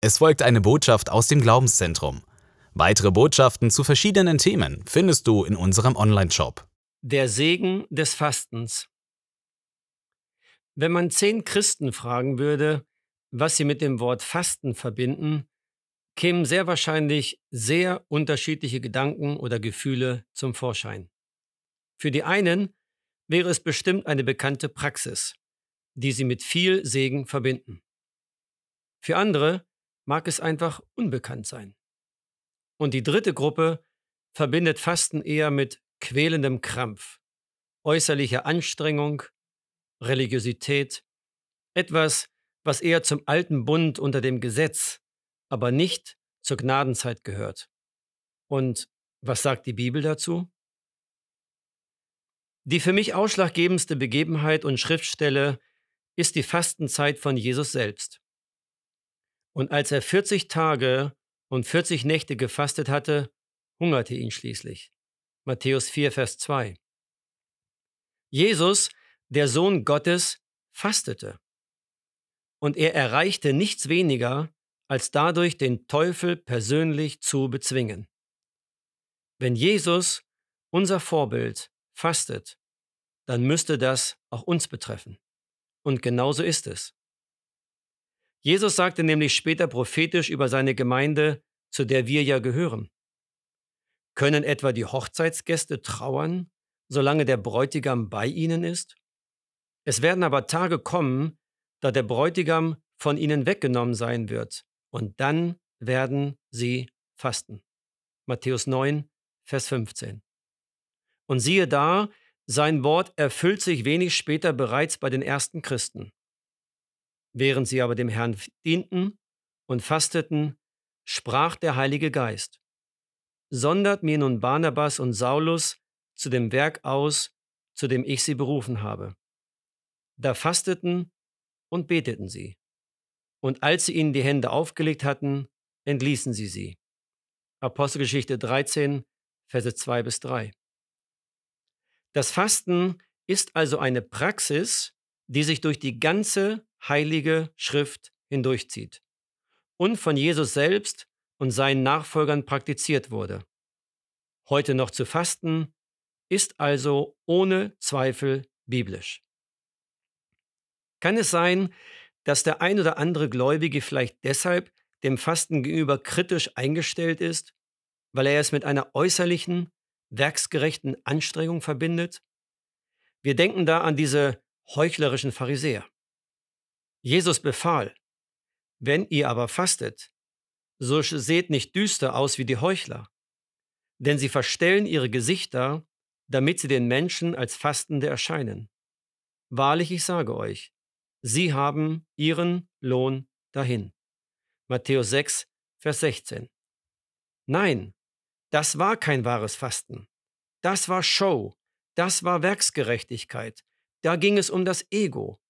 Es folgt eine Botschaft aus dem Glaubenszentrum. Weitere Botschaften zu verschiedenen Themen findest du in unserem Online-Shop. Der Segen des Fastens. Wenn man zehn Christen fragen würde, was sie mit dem Wort Fasten verbinden, kämen sehr wahrscheinlich sehr unterschiedliche Gedanken oder Gefühle zum Vorschein. Für die einen wäre es bestimmt eine bekannte Praxis, die sie mit viel Segen verbinden. Für andere mag es einfach unbekannt sein. Und die dritte Gruppe verbindet Fasten eher mit quälendem Krampf, äußerlicher Anstrengung, Religiosität, etwas, was eher zum alten Bund unter dem Gesetz, aber nicht zur Gnadenzeit gehört. Und was sagt die Bibel dazu? Die für mich ausschlaggebendste Begebenheit und Schriftstelle ist die Fastenzeit von Jesus selbst. Und als er 40 Tage und 40 Nächte gefastet hatte, hungerte ihn schließlich. Matthäus 4, Vers 2. Jesus, der Sohn Gottes, fastete. Und er erreichte nichts weniger, als dadurch den Teufel persönlich zu bezwingen. Wenn Jesus, unser Vorbild, fastet, dann müsste das auch uns betreffen. Und genauso ist es. Jesus sagte nämlich später prophetisch über seine Gemeinde, zu der wir ja gehören. Können etwa die Hochzeitsgäste trauern, solange der Bräutigam bei ihnen ist? Es werden aber Tage kommen, da der Bräutigam von ihnen weggenommen sein wird, und dann werden sie fasten. Matthäus 9, Vers 15. Und siehe da, sein Wort erfüllt sich wenig später bereits bei den ersten Christen. Während sie aber dem Herrn dienten und fasteten, sprach der Heilige Geist, sondert mir nun Barnabas und Saulus zu dem Werk aus, zu dem ich sie berufen habe. Da fasteten und beteten sie. Und als sie ihnen die Hände aufgelegt hatten, entließen sie sie. Apostelgeschichte 13, Verse 2 bis 3. Das Fasten ist also eine Praxis, die sich durch die ganze heilige Schrift hindurchzieht und von Jesus selbst und seinen Nachfolgern praktiziert wurde. Heute noch zu fasten ist also ohne Zweifel biblisch. Kann es sein, dass der ein oder andere Gläubige vielleicht deshalb dem Fasten gegenüber kritisch eingestellt ist, weil er es mit einer äußerlichen, werksgerechten Anstrengung verbindet? Wir denken da an diese heuchlerischen Pharisäer. Jesus befahl, wenn ihr aber fastet, so seht nicht düster aus wie die Heuchler, denn sie verstellen ihre Gesichter, damit sie den Menschen als Fastende erscheinen. Wahrlich, ich sage euch, sie haben ihren Lohn dahin. Matthäus 6, Vers 16. Nein, das war kein wahres Fasten. Das war Show, das war Werksgerechtigkeit. Da ging es um das Ego.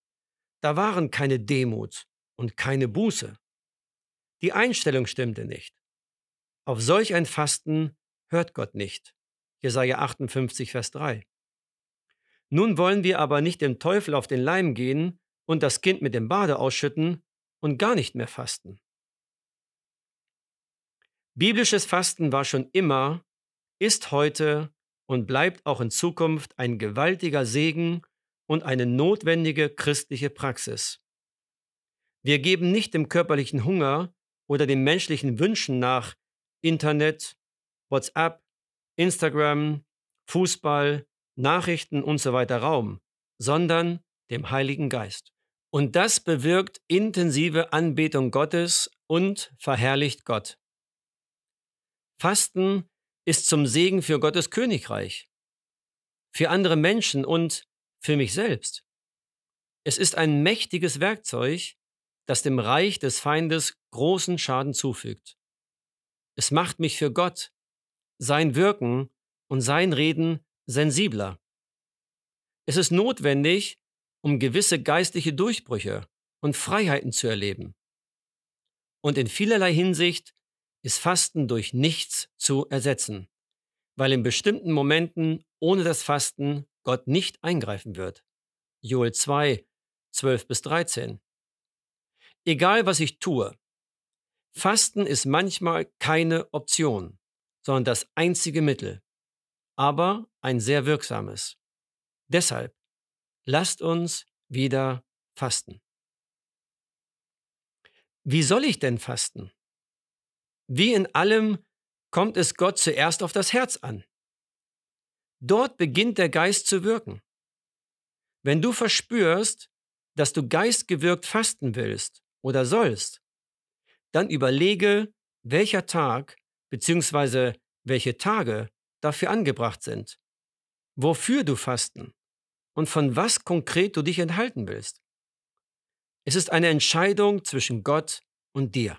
Da waren keine Demut und keine Buße. Die Einstellung stimmte nicht. Auf solch ein Fasten hört Gott nicht. Jesaja 58, Vers 3. Nun wollen wir aber nicht dem Teufel auf den Leim gehen und das Kind mit dem Bade ausschütten und gar nicht mehr fasten. Biblisches Fasten war schon immer, ist heute und bleibt auch in Zukunft ein gewaltiger Segen und eine notwendige christliche Praxis. Wir geben nicht dem körperlichen Hunger oder den menschlichen Wünschen nach Internet, WhatsApp, Instagram, Fußball, Nachrichten und so Raum, sondern dem Heiligen Geist. Und das bewirkt intensive Anbetung Gottes und verherrlicht Gott. Fasten ist zum Segen für Gottes Königreich, für andere Menschen und für mich selbst. Es ist ein mächtiges Werkzeug, das dem Reich des Feindes großen Schaden zufügt. Es macht mich für Gott, sein Wirken und sein Reden sensibler. Es ist notwendig, um gewisse geistliche Durchbrüche und Freiheiten zu erleben. Und in vielerlei Hinsicht ist Fasten durch nichts zu ersetzen, weil in bestimmten Momenten ohne das Fasten Gott nicht eingreifen wird. Joel 2, 12 bis 13. Egal was ich tue, Fasten ist manchmal keine Option, sondern das einzige Mittel, aber ein sehr wirksames. Deshalb lasst uns wieder fasten. Wie soll ich denn fasten? Wie in allem kommt es Gott zuerst auf das Herz an. Dort beginnt der Geist zu wirken. Wenn du verspürst, dass du geistgewirkt fasten willst oder sollst, dann überlege, welcher Tag bzw. welche Tage dafür angebracht sind, wofür du fasten und von was konkret du dich enthalten willst. Es ist eine Entscheidung zwischen Gott und dir.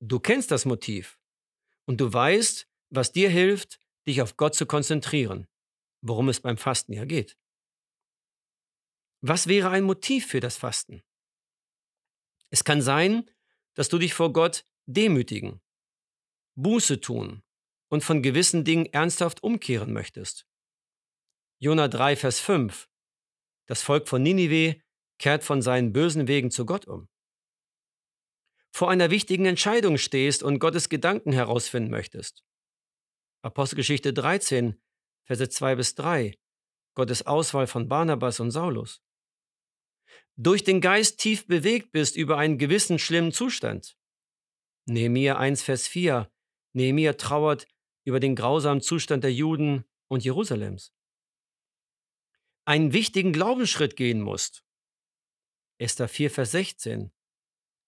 Du kennst das Motiv und du weißt, was dir hilft, dich auf Gott zu konzentrieren, worum es beim Fasten ja geht. Was wäre ein Motiv für das Fasten? Es kann sein, dass du dich vor Gott demütigen, Buße tun und von gewissen Dingen ernsthaft umkehren möchtest. Jona 3, Vers 5. Das Volk von Ninive kehrt von seinen bösen Wegen zu Gott um. Vor einer wichtigen Entscheidung stehst und Gottes Gedanken herausfinden möchtest. Apostelgeschichte 13, Verse 2 bis 3. Gottes Auswahl von Barnabas und Saulus. Durch den Geist tief bewegt bist über einen gewissen schlimmen Zustand. Nehemiah 1, Vers 4. Nehemiah trauert über den grausamen Zustand der Juden und Jerusalems. Einen wichtigen Glaubensschritt gehen musst. Esther 4, Vers 16.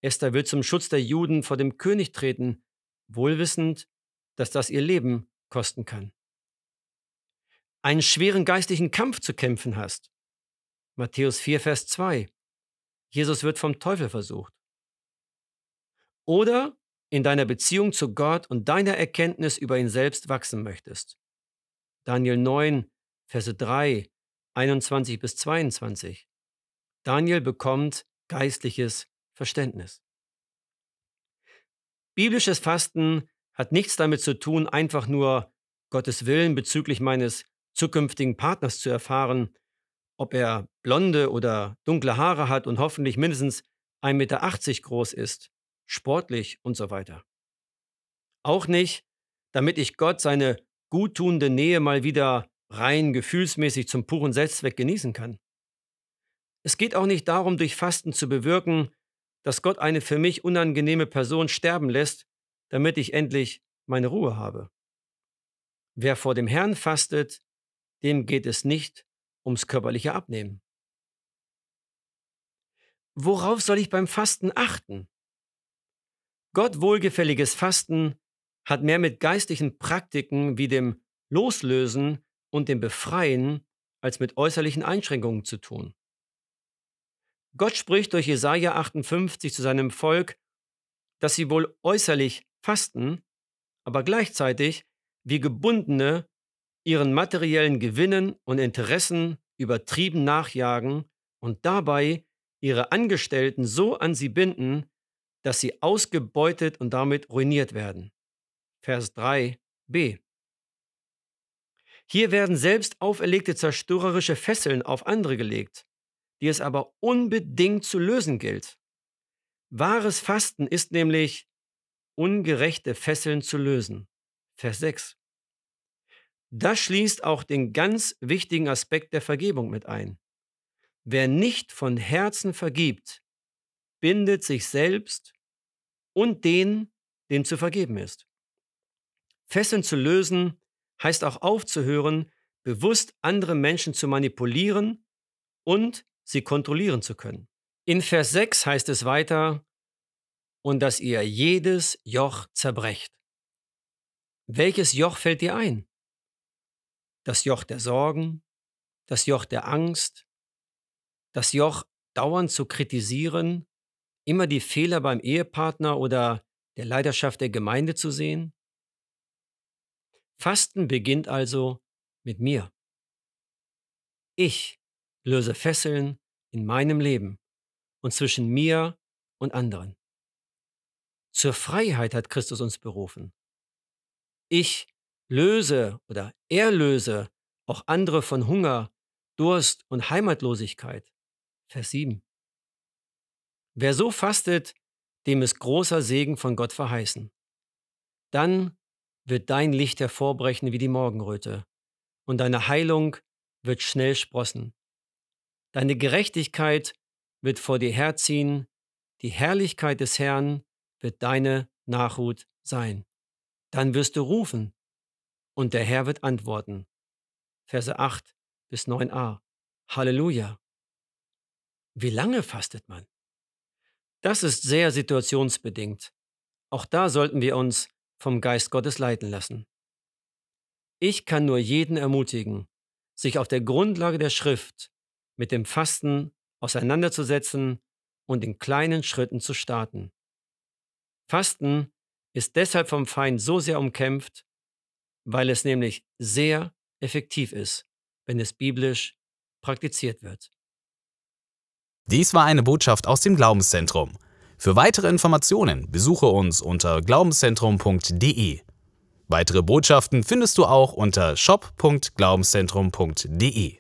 Esther will zum Schutz der Juden vor dem König treten, wohlwissend, dass das ihr Leben kosten kann. Einen schweren geistlichen Kampf zu kämpfen hast. Matthäus 4, Vers 2. Jesus wird vom Teufel versucht. Oder in deiner Beziehung zu Gott und deiner Erkenntnis über ihn selbst wachsen möchtest. Daniel 9, Verse 3, 21 bis 22. Daniel bekommt geistliches Verständnis. Biblisches Fasten hat nichts damit zu tun, einfach nur Gottes Willen bezüglich meines zukünftigen Partners zu erfahren, ob er blonde oder dunkle Haare hat und hoffentlich mindestens 1,80 Meter groß ist, sportlich und so weiter. Auch nicht, damit ich Gott seine guttunende Nähe mal wieder rein gefühlsmäßig zum puren Selbstzweck genießen kann. Es geht auch nicht darum, durch Fasten zu bewirken, dass Gott eine für mich unangenehme Person sterben lässt, damit ich endlich meine Ruhe habe. Wer vor dem Herrn fastet, dem geht es nicht ums körperliche Abnehmen. Worauf soll ich beim Fasten achten? Gott wohlgefälliges Fasten hat mehr mit geistlichen Praktiken wie dem Loslösen und dem Befreien als mit äußerlichen Einschränkungen zu tun. Gott spricht durch Jesaja 58 zu seinem Volk, dass sie wohl äußerlich fasten, aber gleichzeitig wie Gebundene ihren materiellen Gewinnen und Interessen übertrieben nachjagen und dabei ihre Angestellten so an sie binden, dass sie ausgebeutet und damit ruiniert werden. Vers 3b. Hier werden selbst auferlegte zerstörerische Fesseln auf andere gelegt, die es aber unbedingt zu lösen gilt. Wahres Fasten ist nämlich, ungerechte Fesseln zu lösen. Vers 6. Das schließt auch den ganz wichtigen Aspekt der Vergebung mit ein. Wer nicht von Herzen vergibt, bindet sich selbst und den, dem zu vergeben ist. Fesseln zu lösen heißt auch aufzuhören, bewusst andere Menschen zu manipulieren und sie kontrollieren zu können. In Vers 6 heißt es weiter, und dass ihr jedes Joch zerbrecht. Welches Joch fällt dir ein? Das Joch der Sorgen, das Joch der Angst, das Joch dauernd zu kritisieren, immer die Fehler beim Ehepartner oder der Leidenschaft der Gemeinde zu sehen? Fasten beginnt also mit mir. Ich löse Fesseln in meinem Leben und zwischen mir und anderen. Zur Freiheit hat Christus uns berufen. Ich löse oder erlöse auch andere von Hunger, Durst und Heimatlosigkeit. Vers 7. Wer so fastet, dem ist großer Segen von Gott verheißen. Dann wird dein Licht hervorbrechen wie die Morgenröte, und deine Heilung wird schnell sprossen. Deine Gerechtigkeit wird vor dir herziehen, die Herrlichkeit des Herrn wird deine Nachhut sein. Dann wirst du rufen, und der Herr wird antworten. Verse 8 bis 9a. Halleluja. Wie lange fastet man? Das ist sehr situationsbedingt. Auch da sollten wir uns vom Geist Gottes leiten lassen. Ich kann nur jeden ermutigen, sich auf der Grundlage der Schrift mit dem Fasten auseinanderzusetzen und in kleinen Schritten zu starten. Fasten ist deshalb vom Feind so sehr umkämpft, weil es nämlich sehr effektiv ist, wenn es biblisch praktiziert wird. Dies war eine Botschaft aus dem Glaubenszentrum. Für weitere Informationen besuche uns unter glaubenszentrum.de. Weitere Botschaften findest du auch unter shop.glaubenszentrum.de.